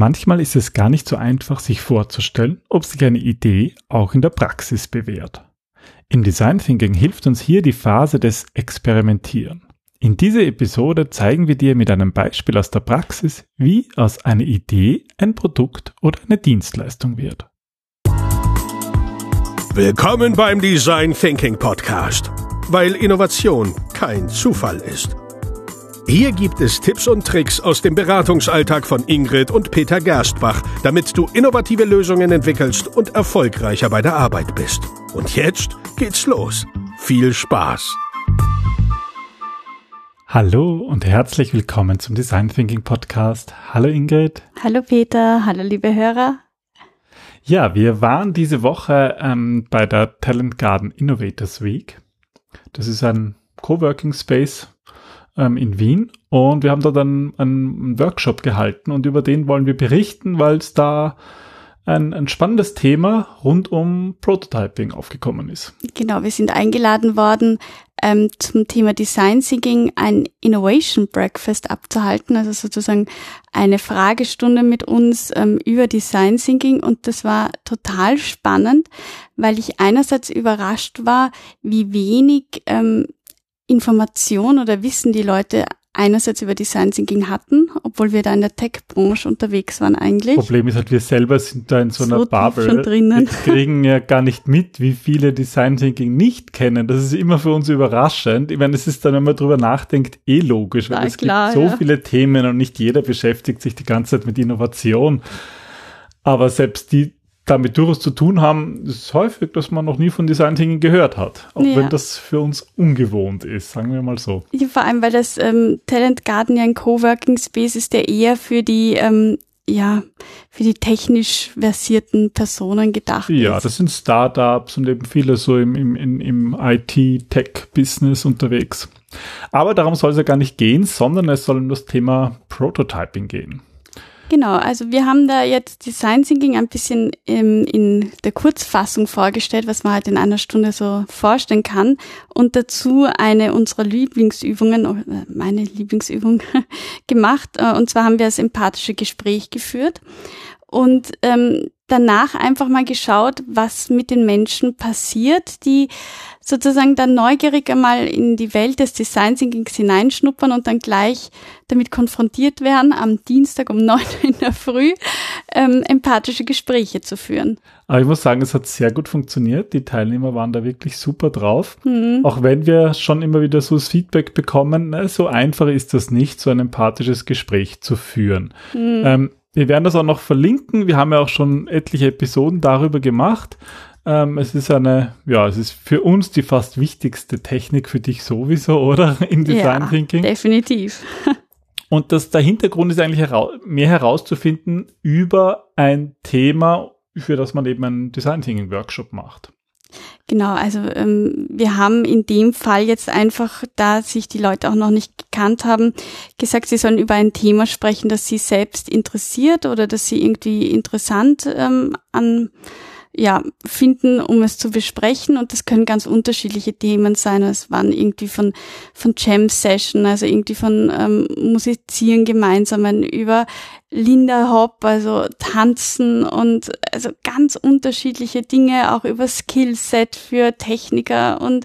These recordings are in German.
Manchmal ist es gar nicht so einfach, sich vorzustellen, ob sich eine Idee auch in der Praxis bewährt. Im Design Thinking hilft uns hier die Phase des Experimentieren. In dieser Episode zeigen wir dir mit einem Beispiel aus der Praxis, wie aus einer Idee ein Produkt oder eine Dienstleistung wird. Willkommen beim Design Thinking Podcast, weil Innovation kein Zufall ist. Hier gibt es Tipps und Tricks aus dem Beratungsalltag von Ingrid und Peter Gerstbach, damit du innovative Lösungen entwickelst und erfolgreicher bei der Arbeit bist. Und jetzt geht's los. Viel Spaß! Hallo und herzlich willkommen zum Design Thinking Podcast. Hallo Ingrid. Hallo Peter, hallo liebe Hörer. Ja, wir waren diese Woche ähm, bei der Talent Garden Innovators Week. Das ist ein Coworking Space ähm, in Wien. Und wir haben da dann einen Workshop gehalten und über den wollen wir berichten, weil es da ein, ein spannendes Thema rund um Prototyping aufgekommen ist. Genau, wir sind eingeladen worden, ähm, zum Thema Design Thinking ein Innovation Breakfast abzuhalten, also sozusagen eine Fragestunde mit uns ähm, über Design Thinking. Und das war total spannend, weil ich einerseits überrascht war, wie wenig ähm, Information oder Wissen die Leute einerseits über Design Thinking hatten, obwohl wir da in der Tech-Branche unterwegs waren eigentlich. Problem ist halt, wir selber sind da in so einer so Bubble. Schon drinnen. Wir kriegen ja gar nicht mit, wie viele Design Thinking nicht kennen. Das ist immer für uns überraschend. Ich meine, es ist dann, wenn man drüber nachdenkt, eh logisch, weil Na, es klar, gibt so ja. viele Themen und nicht jeder beschäftigt sich die ganze Zeit mit Innovation. Aber selbst die damit durchaus zu tun haben, ist es häufig, dass man noch nie von Design Thinking gehört hat. Auch Ja. wenn das für uns ungewohnt ist, sagen wir mal so. Ja, vor allem, weil das ähm, Talent Garden ja ein Coworking Space ist, der eher für die ähm, ja für die technisch versierten Personen gedacht Ja, ist. das sind Startups und eben viele so im, im, im, im IT-Tech-Business unterwegs. Aber darum soll es ja gar nicht gehen, sondern es soll um das Thema Prototyping gehen. Genau, also wir haben da jetzt Design Thinking ein bisschen ähm, in der Kurzfassung vorgestellt, was man halt in einer Stunde so vorstellen kann und dazu eine unserer Lieblingsübungen, oder meine Lieblingsübung gemacht. Äh, Und zwar haben wir das empathische Gespräch geführt und ähm, danach einfach mal geschaut, was mit den Menschen passiert, die sozusagen dann neugierig einmal in die Welt des Design Thinkings hineinschnuppern und dann gleich damit konfrontiert werden, am Dienstag um neun in der Früh ähm, empathische Gespräche zu führen. Aber ich muss sagen, es hat sehr gut funktioniert. Die Teilnehmer waren da wirklich super drauf. Mhm. Auch wenn wir schon immer wieder so das Feedback bekommen, na, so einfach ist das nicht, so ein empathisches Gespräch zu führen. Mhm. Ähm, wir werden das auch noch verlinken. Wir haben ja auch schon etliche Episoden darüber gemacht. Ähm, es ist eine, ja, es ist für uns die fast wichtigste Technik für dich sowieso, oder? Im Design ja, Thinking. definitiv. Und das, der Hintergrund ist eigentlich herau mehr herauszufinden über ein Thema, für das man eben einen Design Thinking Workshop macht. Genau, also ähm, wir haben in dem Fall jetzt einfach, da sich die Leute auch noch nicht gekannt haben, gesagt, sie sollen über ein Thema sprechen, das sie selbst interessiert oder das sie irgendwie interessant ähm, an ja, finden, um es zu besprechen. Und das können ganz unterschiedliche Themen sein. Es waren irgendwie von, von Jam-Session, also irgendwie von ähm, Musizieren gemeinsamen über Linda Hop, also Tanzen und also ganz unterschiedliche Dinge, auch über Skillset für Techniker und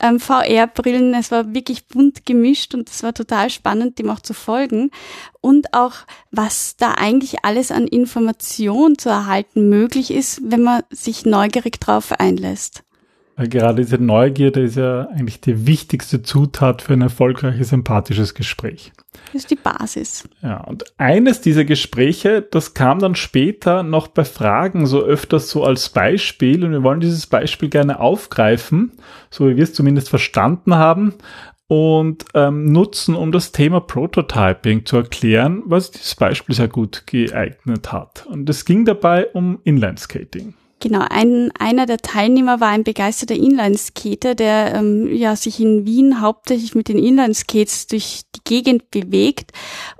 ähm, VR-Brillen. Es war wirklich bunt gemischt und es war total spannend, dem auch zu folgen. Und auch, was da eigentlich alles an Information zu erhalten möglich ist, wenn man sich neugierig drauf einlässt. Weil gerade diese Neugierde ist ja eigentlich die wichtigste Zutat für ein erfolgreiches empathisches Gespräch. Das ist die Basis. Ja, und eines dieser Gespräche, das kam dann später noch bei Fragen so öfters so als Beispiel und wir wollen dieses Beispiel gerne aufgreifen, so wie wir es zumindest verstanden haben und ähm, nutzen, um das Thema Prototyping zu erklären, was dieses Beispiel sehr gut geeignet hat. Und es ging dabei um Inlineskating. Genau, ein, einer der Teilnehmer war ein begeisterter Inlineskater, der ähm, ja sich in Wien hauptsächlich mit den Inlineskates durch die Gegend bewegt.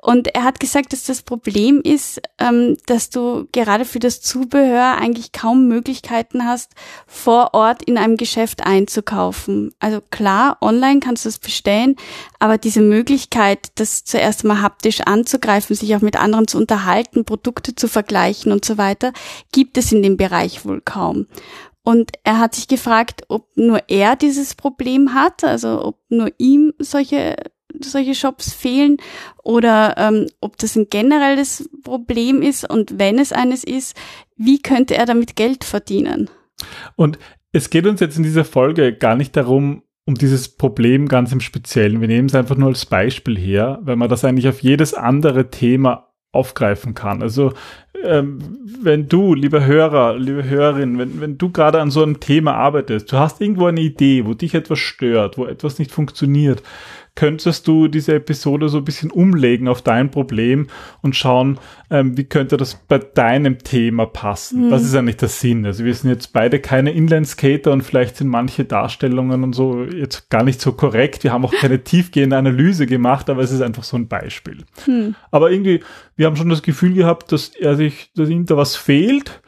Und er hat gesagt, dass das Problem ist, ähm, dass du gerade für das Zubehör eigentlich kaum Möglichkeiten hast, vor Ort in einem Geschäft einzukaufen. Also klar, online kannst du es bestellen, aber diese Möglichkeit, das zuerst mal haptisch anzugreifen, sich auch mit anderen zu unterhalten, Produkte zu vergleichen und so weiter, gibt es in dem Bereich wohl kaum. Und er hat sich gefragt, ob nur er dieses Problem hat, also ob nur ihm solche solche Shops fehlen oder ähm, ob das ein generelles Problem ist und wenn es eines ist, wie könnte er damit Geld verdienen? Und es geht uns jetzt in dieser Folge gar nicht darum, um dieses Problem ganz im Speziellen. Wir nehmen es einfach nur als Beispiel her, weil man das eigentlich auf jedes andere Thema aufgreifen kann. Also ähm, wenn du, lieber Hörer, liebe Hörerin, wenn, wenn du gerade an so einem Thema arbeitest, du hast irgendwo eine Idee, wo dich etwas stört, wo etwas nicht funktioniert, könntest du diese Episode so ein bisschen umlegen auf dein Problem und schauen, ähm, wie könnte das bei deinem Thema passen. Mhm. Das ist eigentlich der Sinn. Also wir sind jetzt beide keine Inlineskater und vielleicht sind manche Darstellungen und so jetzt gar nicht so korrekt. Wir haben auch keine tiefgehende Analyse gemacht, aber es ist einfach so ein Beispiel. Mhm. Aber irgendwie, wir haben schon das Gefühl gehabt, dass er sich, dass ihm da was fehlt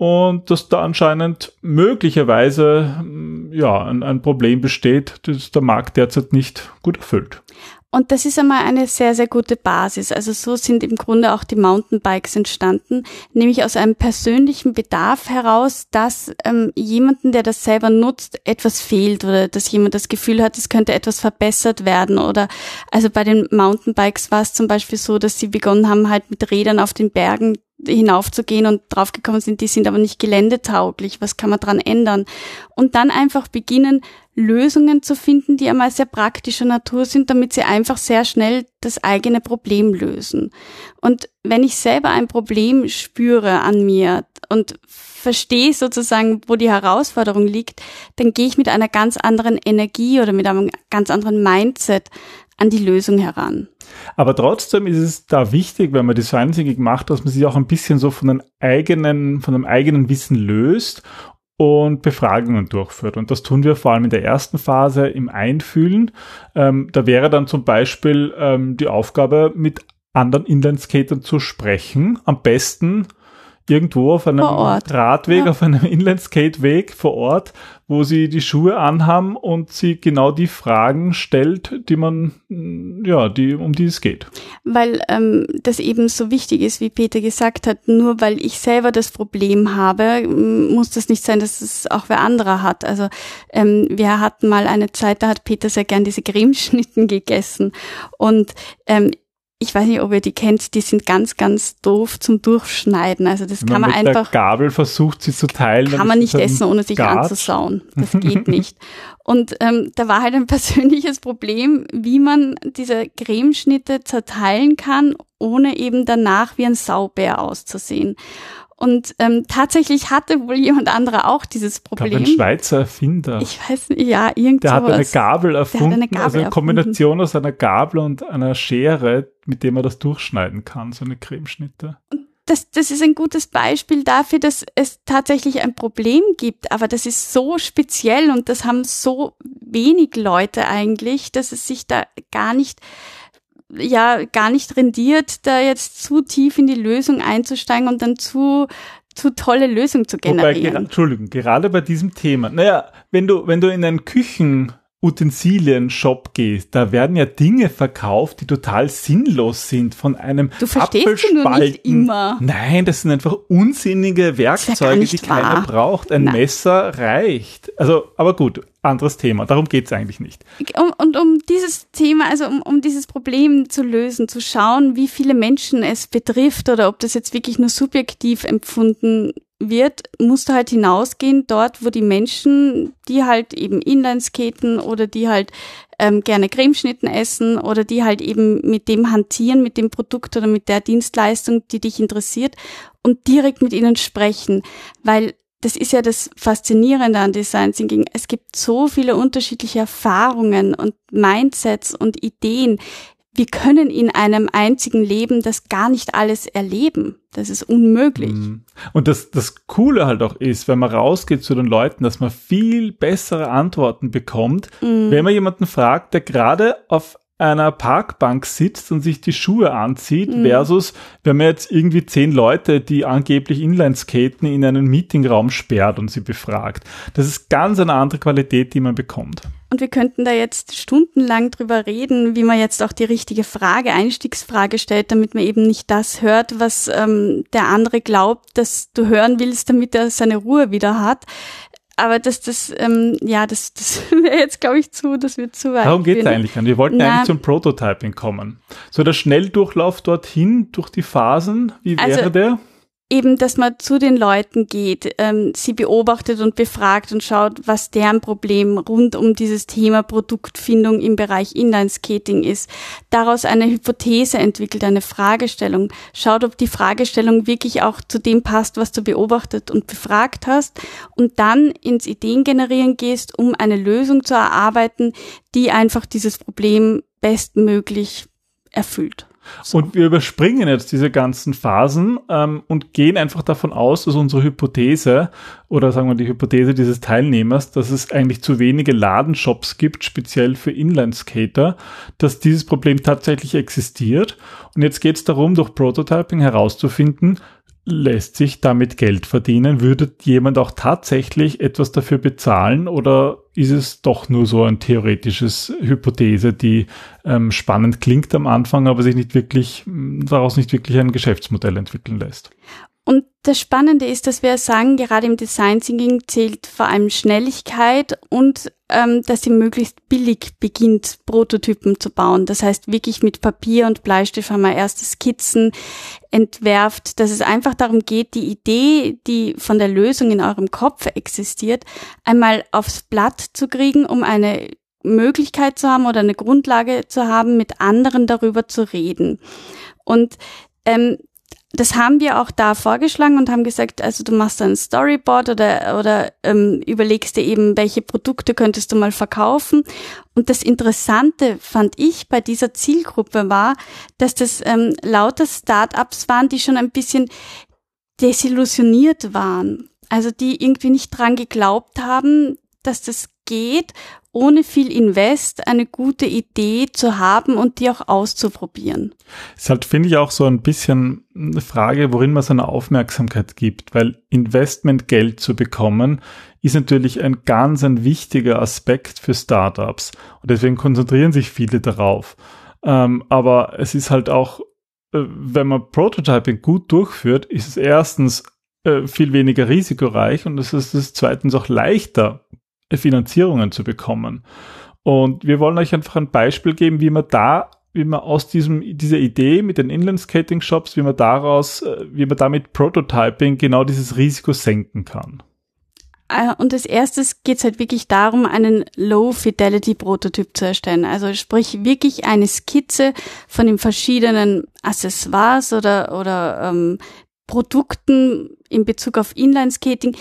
und dass da anscheinend möglicherweise mm, ja ein, ein Problem besteht, das der Markt derzeit nicht gut erfüllt. Und das ist einmal eine sehr, sehr gute Basis. Also so sind im Grunde auch die Mountainbikes entstanden, nämlich aus einem persönlichen Bedarf heraus, dass ähm, jemanden, der das selber nutzt, etwas fehlt oder dass jemand das Gefühl hat, es könnte etwas verbessert werden. Oder also bei den Mountainbikes war es zum Beispiel so, dass sie begonnen haben, halt mit Rädern auf den Bergen hinaufzugehen und draufgekommen sind, die sind aber nicht geländetauglich, was kann man dran ändern? Und dann einfach beginnen, Lösungen zu finden, die einmal sehr praktischer Natur sind, damit sie einfach sehr schnell das eigene Problem lösen. Und wenn ich selber ein Problem spüre an mir und verstehe sozusagen, wo die Herausforderung liegt, dann gehe ich mit einer ganz anderen Energie oder mit einem ganz anderen Mindset an die Lösung heran. Aber trotzdem ist es da wichtig, wenn man Design Thinking macht, dass man sich auch ein bisschen so von einem eigenen, von einem eigenen Wissen löst und Befragungen durchführt. Und das tun wir vor allem in der ersten Phase im Einfühlen. Ähm, da wäre dann zum Beispiel ähm, die Aufgabe, mit anderen Inlineskatern zu sprechen. Am besten irgendwo auf einem Radweg, ja. auf einem Inlandskateweg vor Ort, wo sie die Schuhe anhaben und sie genau die Fragen stellt, die man, ja, die, um die es geht. Weil ähm, das eben so wichtig ist, wie Peter gesagt hat, nur weil ich selber das Problem habe, muss das nicht sein, dass es auch wer anderer hat. Also ähm, wir hatten mal eine Zeit, da hat Peter sehr gern diese Cremeschnitten gegessen und ähm, ich weiß nicht, ob ihr die kennt, die sind ganz, ganz doof zum Durchschneiden. Also das Wenn kann man, man mit einfach. Der Gabel versucht sie zu teilen. Kann man nicht essen, ohne sich Gat. anzusauen. Das geht nicht. Und ähm, da war halt ein persönliches Problem, wie man diese Cremeschnitte zerteilen kann, ohne eben danach wie ein Saubär auszusehen. Und ähm, tatsächlich hatte wohl jemand anderer auch dieses Problem. Ein Schweizer Erfinder. Ich weiß nicht, ja, irgend Der hat eine Gabel erfunden, eine Gabel also eine Kombination aus einer Gabel und einer Schere, mit dem man das durchschneiden kann, so eine Cremeschnitte. Und das, das ist ein gutes Beispiel dafür, dass es tatsächlich ein Problem gibt, aber das ist so speziell und das haben so wenig Leute eigentlich, dass es sich da gar nicht ja gar nicht rendiert, da jetzt zu tief in die Lösung einzusteigen und dann zu zu tolle Lösungen zu generieren. Wobei, Entschuldigung, gerade bei diesem Thema. Naja, wenn du, wenn du in einen Küchen Utensilien-Shop gehst, da werden ja Dinge verkauft, die total sinnlos sind von einem Du verstehst du nur nicht immer. Nein, das sind einfach unsinnige Werkzeuge, die wahr. keiner braucht. Ein Nein. Messer reicht. Also, aber gut, anderes Thema. Darum geht's eigentlich nicht. Um, und um dieses Thema, also um, um dieses Problem zu lösen, zu schauen, wie viele Menschen es betrifft oder ob das jetzt wirklich nur subjektiv empfunden wird, musst du halt hinausgehen dort, wo die Menschen, die halt eben Inlineskaten oder die halt ähm, gerne Cremeschnitten essen oder die halt eben mit dem hantieren, mit dem Produkt oder mit der Dienstleistung, die dich interessiert und direkt mit ihnen sprechen, weil das ist ja das Faszinierende an Design Thinking. Es gibt so viele unterschiedliche Erfahrungen und Mindsets und Ideen, wir können in einem einzigen Leben das gar nicht alles erleben. Das ist unmöglich. Mhm. Und das, das Coole halt auch ist, wenn man rausgeht zu den Leuten, dass man viel bessere Antworten bekommt, mhm. wenn man jemanden fragt, der gerade auf einer Parkbank sitzt und sich die Schuhe anzieht, mhm. versus wenn man jetzt irgendwie zehn Leute, die angeblich Inlineskaten, in einen Meetingraum sperrt und sie befragt. Das ist ganz eine andere Qualität, die man bekommt. Und wir könnten da jetzt stundenlang drüber reden, wie man jetzt auch die richtige Frage, Einstiegsfrage stellt, damit man eben nicht das hört, was ähm, der andere glaubt, dass du hören willst, damit er seine Ruhe wieder hat aber das, das, ähm, ja, das, das wäre jetzt, glaube ich, zu, das wird zu weit. Darum geht es eigentlich an. Wir wollten Na, eigentlich zum Prototyping kommen. So der Schnelldurchlauf dorthin durch die Phasen, wie wäre also, der? Eben, dass man zu den Leuten geht, ähm, sie beobachtet und befragt und schaut, was deren Problem rund um dieses Thema Produktfindung im Bereich Inlineskating ist. Daraus eine Hypothese entwickelt, eine Fragestellung. Schaut, ob die Fragestellung wirklich auch zu dem passt, was du beobachtet und befragt hast und dann ins Ideengenerieren gehst, um eine Lösung zu erarbeiten, die einfach dieses Problem bestmöglich erfüllt. So. Und wir überspringen jetzt diese ganzen Phasen ähm, und gehen einfach davon aus, dass unsere Hypothese oder sagen wir die Hypothese dieses Teilnehmers, dass es eigentlich zu wenige Ladenshops gibt, speziell für Inlineskater, dass dieses Problem tatsächlich existiert. Und jetzt geht es darum, durch Prototyping herauszufinden, lässt sich damit Geld verdienen? Würde jemand auch tatsächlich etwas dafür bezahlen oder ist es doch nur so ein theoretisches Hypothese, die ähm, spannend klingt am Anfang, aber sich nicht wirklich, daraus nicht wirklich ein Geschäftsmodell entwickeln lässt? Und das Spannende ist, dass wir sagen, gerade im Design Thinking zählt vor allem Schnelligkeit und ähm, dass sie möglichst billig beginnt, Prototypen zu bauen. Das heißt, wirklich mit Papier und Bleistift wir erste Skizzen entwerft, dass es einfach darum geht, die Idee, die von der Lösung in eurem Kopf existiert, einmal aufs Blatt zu kriegen, um eine Möglichkeit zu haben oder eine Grundlage zu haben, mit anderen darüber zu reden. Und ähm, das haben wir auch da vorgeschlagen und haben gesagt, also du machst ein Storyboard oder, oder ähm, überlegst dir eben, welche Produkte könntest du mal verkaufen. Und das Interessante fand ich bei dieser Zielgruppe war, dass das ähm, lauter Startups waren, die schon ein bisschen desillusioniert waren. Also die irgendwie nicht dran geglaubt haben, dass das geht ohne viel Invest eine gute Idee zu haben und die auch auszuprobieren. Ist halt, finde ich, auch so ein bisschen eine Frage, worin man seine Aufmerksamkeit gibt, weil Investmentgeld zu bekommen ist natürlich ein ganz ein wichtiger Aspekt für Startups und deswegen konzentrieren sich viele darauf. Ähm, aber es ist halt auch, äh, wenn man Prototyping gut durchführt, ist es erstens äh, viel weniger risikoreich und es ist es zweitens auch leichter, Finanzierungen zu bekommen. Und wir wollen euch einfach ein Beispiel geben, wie man da, wie man aus diesem, dieser Idee mit den Inland-Skating-Shops, wie man daraus, äh, wie man damit Prototyping genau dieses Risiko senken kann. Äh, und als erstes geht es halt wirklich darum, einen Low-Fidelity-Prototyp zu erstellen. Also sprich wirklich eine Skizze von den verschiedenen Accessoires oder, oder ähm, Produkten in Bezug auf Inline-Skating,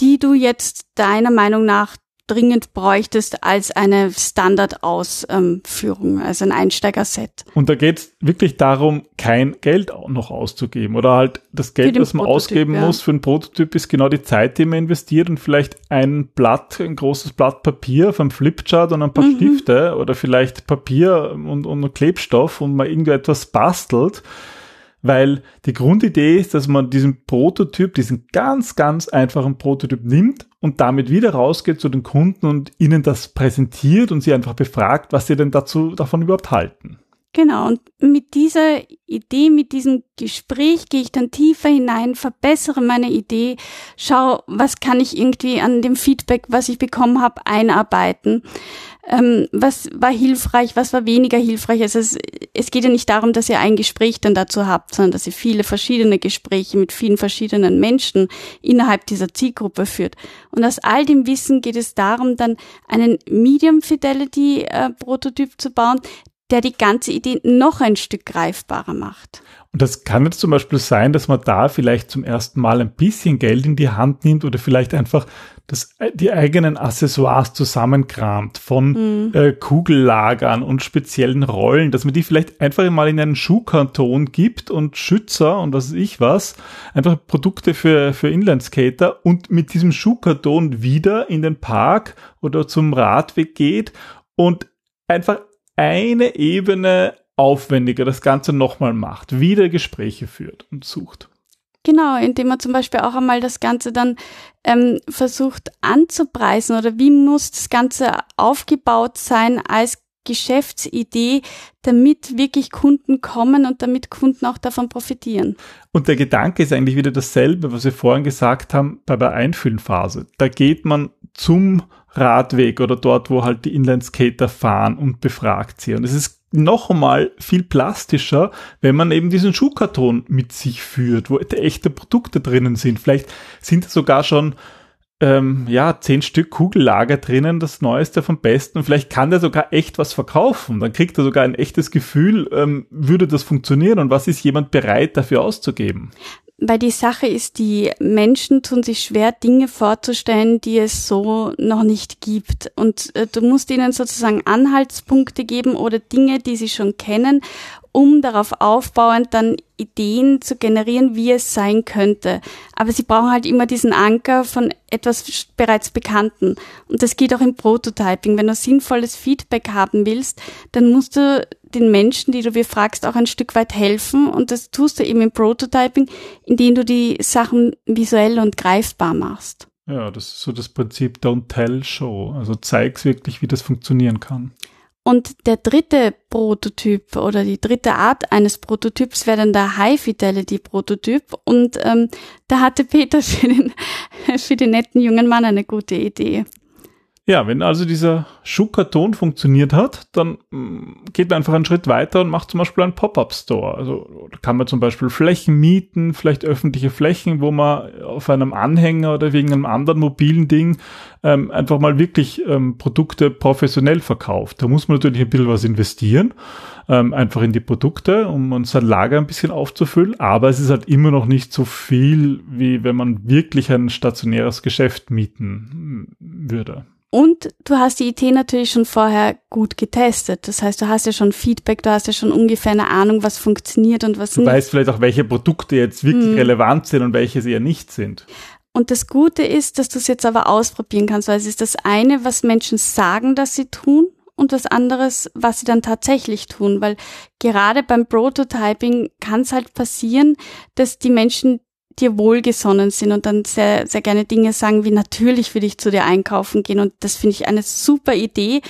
die du jetzt deiner Meinung nach dringend bräuchtest als eine Standardausführung, also ein Einsteigerset. Und da geht es wirklich darum, kein Geld noch auszugeben oder halt das Geld, das man Prototyp, ausgeben ja. muss für einen Prototyp, ist genau die Zeit, die man investiert und vielleicht ein Blatt, ein großes Blatt Papier auf einem Flipchart und ein paar mhm. Stifte oder vielleicht Papier und, und Klebstoff und man irgendwie etwas bastelt weil die Grundidee ist, dass man diesen Prototyp, diesen ganz, ganz einfachen Prototyp nimmt und damit wieder rausgeht zu den Kunden und ihnen das präsentiert und sie einfach befragt, was sie denn dazu davon überhaupt halten. Genau, und mit dieser Idee, mit diesem Gespräch gehe ich dann tiefer hinein, verbessere meine Idee, schau, was kann ich irgendwie an dem Feedback, was ich bekommen habe, einarbeiten. Ähm, was war hilfreich, was war weniger hilfreich. Also es, es geht ja nicht darum, dass ihr ein Gespräch dann dazu habt, sondern dass ihr viele verschiedene Gespräche mit vielen verschiedenen Menschen innerhalb dieser Zielgruppe führt. Und aus all dem Wissen geht es darum, dann einen Medium Fidelity äh, Prototyp zu bauen, der die ganze Idee noch ein Stück greifbarer macht. Und das kann jetzt zum Beispiel sein, dass man da vielleicht zum ersten Mal ein bisschen Geld in die Hand nimmt oder vielleicht einfach das, äh, die eigenen Accessoires zusammenkramt von mhm. äh, Kugellagern und speziellen Rollen, dass man die vielleicht einfach mal in einen Schuhkarton gibt und Schützer und was weiß ich was, einfach Produkte für, für Inlineskater und mit diesem Schuhkarton wieder in den Park oder zum Radweg geht und einfach eine Ebene aufwendiger das Ganze nochmal macht, wieder Gespräche führt und sucht. Genau, indem man zum Beispiel auch einmal das Ganze dann ähm, versucht anzupreisen oder wie muss das Ganze aufgebaut sein als Geschäftsidee, damit wirklich Kunden kommen und damit Kunden auch davon profitieren. Und der Gedanke ist eigentlich wieder dasselbe, was wir vorhin gesagt haben bei der Einfühlenphase. Da geht man zum Radweg oder dort, wo halt die Inlineskater fahren und befragt sie. Und es ist noch einmal viel plastischer, wenn man eben diesen Schuhkarton mit sich führt, wo echte Produkte drinnen sind. Vielleicht sind sogar schon ähm, ja, zehn Stück Kugellager drinnen, das Neueste vom Besten. Vielleicht kann der sogar echt was verkaufen. Dann kriegt er sogar ein echtes Gefühl, ähm, würde das funktionieren und was ist jemand bereit dafür auszugeben? Weil die Sache ist, die Menschen tun sich schwer, Dinge vorzustellen, die es so noch nicht gibt. Und äh, du musst ihnen sozusagen Anhaltspunkte geben oder Dinge, die sie schon kennen, um darauf aufbauend dann Ideen zu generieren, wie es sein könnte. Aber sie brauchen halt immer diesen Anker von etwas bereits Bekannten. Und das geht auch im Prototyping. Wenn du sinnvolles Feedback haben willst, dann musst du den Menschen, die du befragst, auch ein Stück weit helfen. Und das tust du eben im Prototyping, indem du die Sachen visuell und greifbar machst. Ja, das ist so das Prinzip Don't Tell Show. Also zeig's wirklich, wie das funktionieren kann. Und der dritte Prototyp oder die dritte Art eines Prototyps wäre dann der High-Fidelity-Prototyp. Und ähm, da hatte Peter für den, für den netten jungen Mann eine gute Idee. Ja, wenn also dieser Schuhkarton funktioniert hat, dann mm, geht man einfach einen Schritt weiter und macht zum Beispiel einen Pop-up-Store. Also kann man zum Beispiel Flächen mieten, vielleicht öffentliche Flächen, wo man auf einem Anhänger oder wegen einem anderen mobilen Ding ähm, einfach mal wirklich ähm, Produkte professionell verkauft. Da muss man natürlich ein bisschen was investieren, ähm, einfach in die Produkte, um sein Lager ein bisschen aufzufüllen. Aber es ist halt immer noch nicht so viel, wie wenn man wirklich ein stationäres Geschäft mieten mm, würde. Und du hast die Idee natürlich schon vorher gut getestet. Das heißt, du hast ja schon Feedback, du hast ja schon ungefähr eine Ahnung, was funktioniert und was du nicht. Du weißt vielleicht auch, welche Produkte jetzt wirklich hm. relevant sind und welche sie ja nicht sind. Und das Gute ist, dass du es jetzt aber ausprobieren kannst, weil es ist das eine, was Menschen sagen, dass sie tun und das andere, was sie dann tatsächlich tun, weil gerade beim Prototyping kann es halt passieren, dass die Menschen dir wohlgesonnen sind und dann sehr, sehr gerne Dinge sagen wie natürlich will ich zu dir einkaufen gehen und das finde ich eine super Idee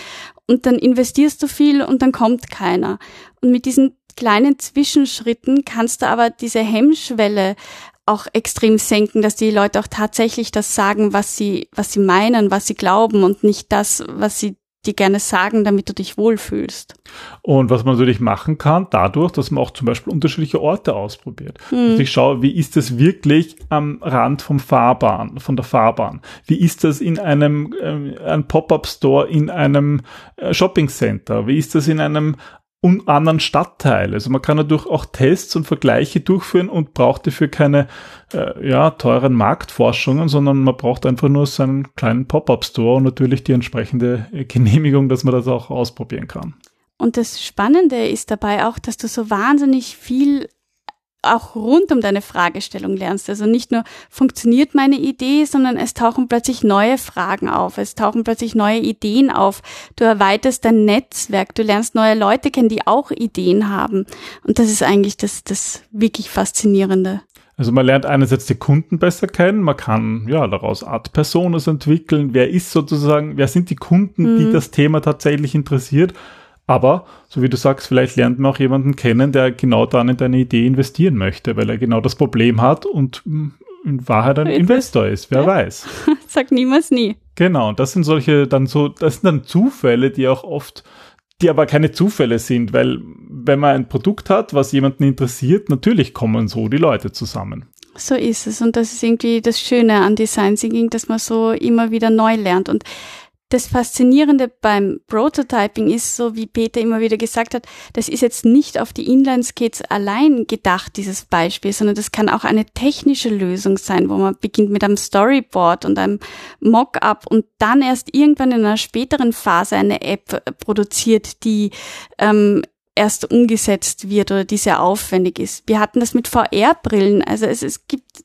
und dann investierst du viel und dann kommt keiner. Und mit diesen kleinen Zwischenschritten kannst du aber diese Hemmschwelle auch extrem senken, dass die Leute auch tatsächlich das sagen, was sie, was sie meinen, was sie glauben und nicht das, was sie dir gerne sagen, damit du dich wohlfühlst. Und was man natürlich machen kann, dadurch, dass man auch zum Beispiel unterschiedliche Orte ausprobiert. Hm. Also ich schaue, wie ist das wirklich am Rand vom Fahrbahn, von der Fahrbahn? Wie ist das in einem äh, ein Pop-up-Store in einem äh, Shopping Center? Wie ist das in einem und anderen Stadtteil. Also man kann natürlich auch Tests und Vergleiche durchführen und braucht dafür keine äh, ja, teuren Marktforschungen, sondern man braucht einfach nur seinen kleinen Pop-up-Store und natürlich die entsprechende Genehmigung, dass man das auch ausprobieren kann. Und das Spannende ist dabei auch, dass du so wahnsinnig viel auch rund um deine Fragestellung lernst. Also nicht nur funktioniert meine Idee, sondern es tauchen plötzlich neue Fragen auf, es tauchen plötzlich neue Ideen auf. Du erweiterst dein Netzwerk, du lernst neue Leute kennen, die auch Ideen haben. Und das ist eigentlich das, das wirklich Faszinierende. Also man lernt einerseits die Kunden besser kennen, man kann ja daraus Art Personas entwickeln, wer ist sozusagen, wer sind die Kunden, mhm. die das Thema tatsächlich interessiert aber, so wie du sagst, vielleicht lernt man auch jemanden kennen, der genau dann in deine Idee investieren möchte, weil er genau das Problem hat und hm, in Wahrheit ein Investor ist, wer ja. weiß. Sag niemals nie. Genau, und das sind solche dann so, das sind dann Zufälle, die auch oft, die aber keine Zufälle sind, weil wenn man ein Produkt hat, was jemanden interessiert, natürlich kommen so die Leute zusammen. So ist es und das ist irgendwie das Schöne an Design Thinking, dass man so immer wieder neu lernt und das Faszinierende beim Prototyping ist, so wie Peter immer wieder gesagt hat, das ist jetzt nicht auf die Inline-Skates allein gedacht, dieses Beispiel, sondern das kann auch eine technische Lösung sein, wo man beginnt mit einem Storyboard und einem Mock-up und dann erst irgendwann in einer späteren Phase eine App produziert, die ähm, erst umgesetzt wird oder die sehr aufwendig ist. Wir hatten das mit VR-Brillen. Also es, es gibt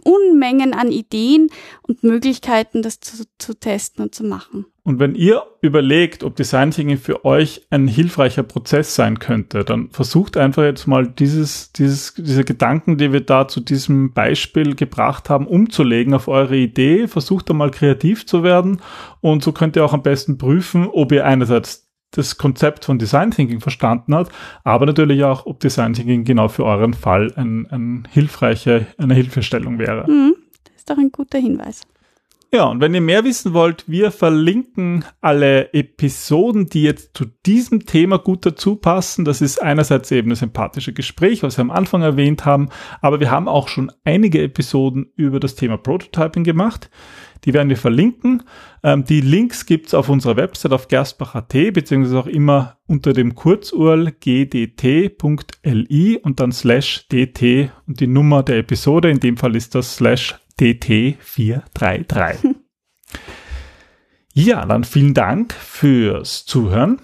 Unmengen an Ideen und Möglichkeiten, das zu, zu testen und zu machen. Und wenn ihr überlegt, ob Design Thinking für euch ein hilfreicher Prozess sein könnte, dann versucht einfach jetzt mal dieses, dieses, diese Gedanken, die wir da zu diesem Beispiel gebracht haben, umzulegen auf eure Idee. Versucht da mal kreativ zu werden und so könnt ihr auch am besten prüfen, ob ihr einerseits das Konzept von Design Thinking verstanden hat, aber natürlich auch, ob Design Thinking genau für euren Fall ein, ein hilfreiche, eine Hilfestellung wäre. Mhm, das ist doch ein guter Hinweis. Ja, und wenn ihr mehr wissen wollt, wir verlinken alle Episoden, die jetzt zu diesem Thema gut dazu passen. Das ist einerseits eben das empathische Gespräch, was wir am Anfang erwähnt haben, aber wir haben auch schon einige Episoden über das Thema Prototyping gemacht. Die werden wir verlinken. Ähm, die Links gibt's auf unserer Website auf gerstbach.at, beziehungsweise auch immer unter dem Kurzurl gdt.li und dann slash dt und die Nummer der Episode. In dem Fall ist das slash dt433. ja, dann vielen Dank fürs Zuhören.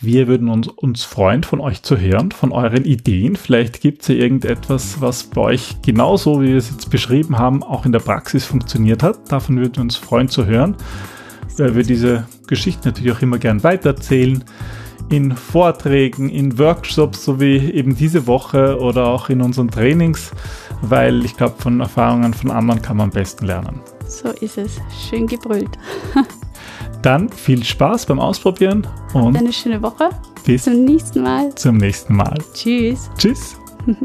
Wir würden uns, uns freuen, von euch zu hören, von euren Ideen. Vielleicht gibt es ja irgendetwas, was bei euch genauso, wie wir es jetzt beschrieben haben, auch in der Praxis funktioniert hat. Davon würden wir uns freuen zu hören, weil wir diese Geschichten natürlich auch immer gern weitererzählen. In Vorträgen, in Workshops, so wie eben diese Woche oder auch in unseren Trainings, weil ich glaube, von Erfahrungen von anderen kann man am besten lernen. So ist es. Schön gebrüllt. Dann viel Spaß beim Ausprobieren und eine schöne Woche. Bis zum nächsten Mal. Zum nächsten Mal. Tschüss. Tschüss.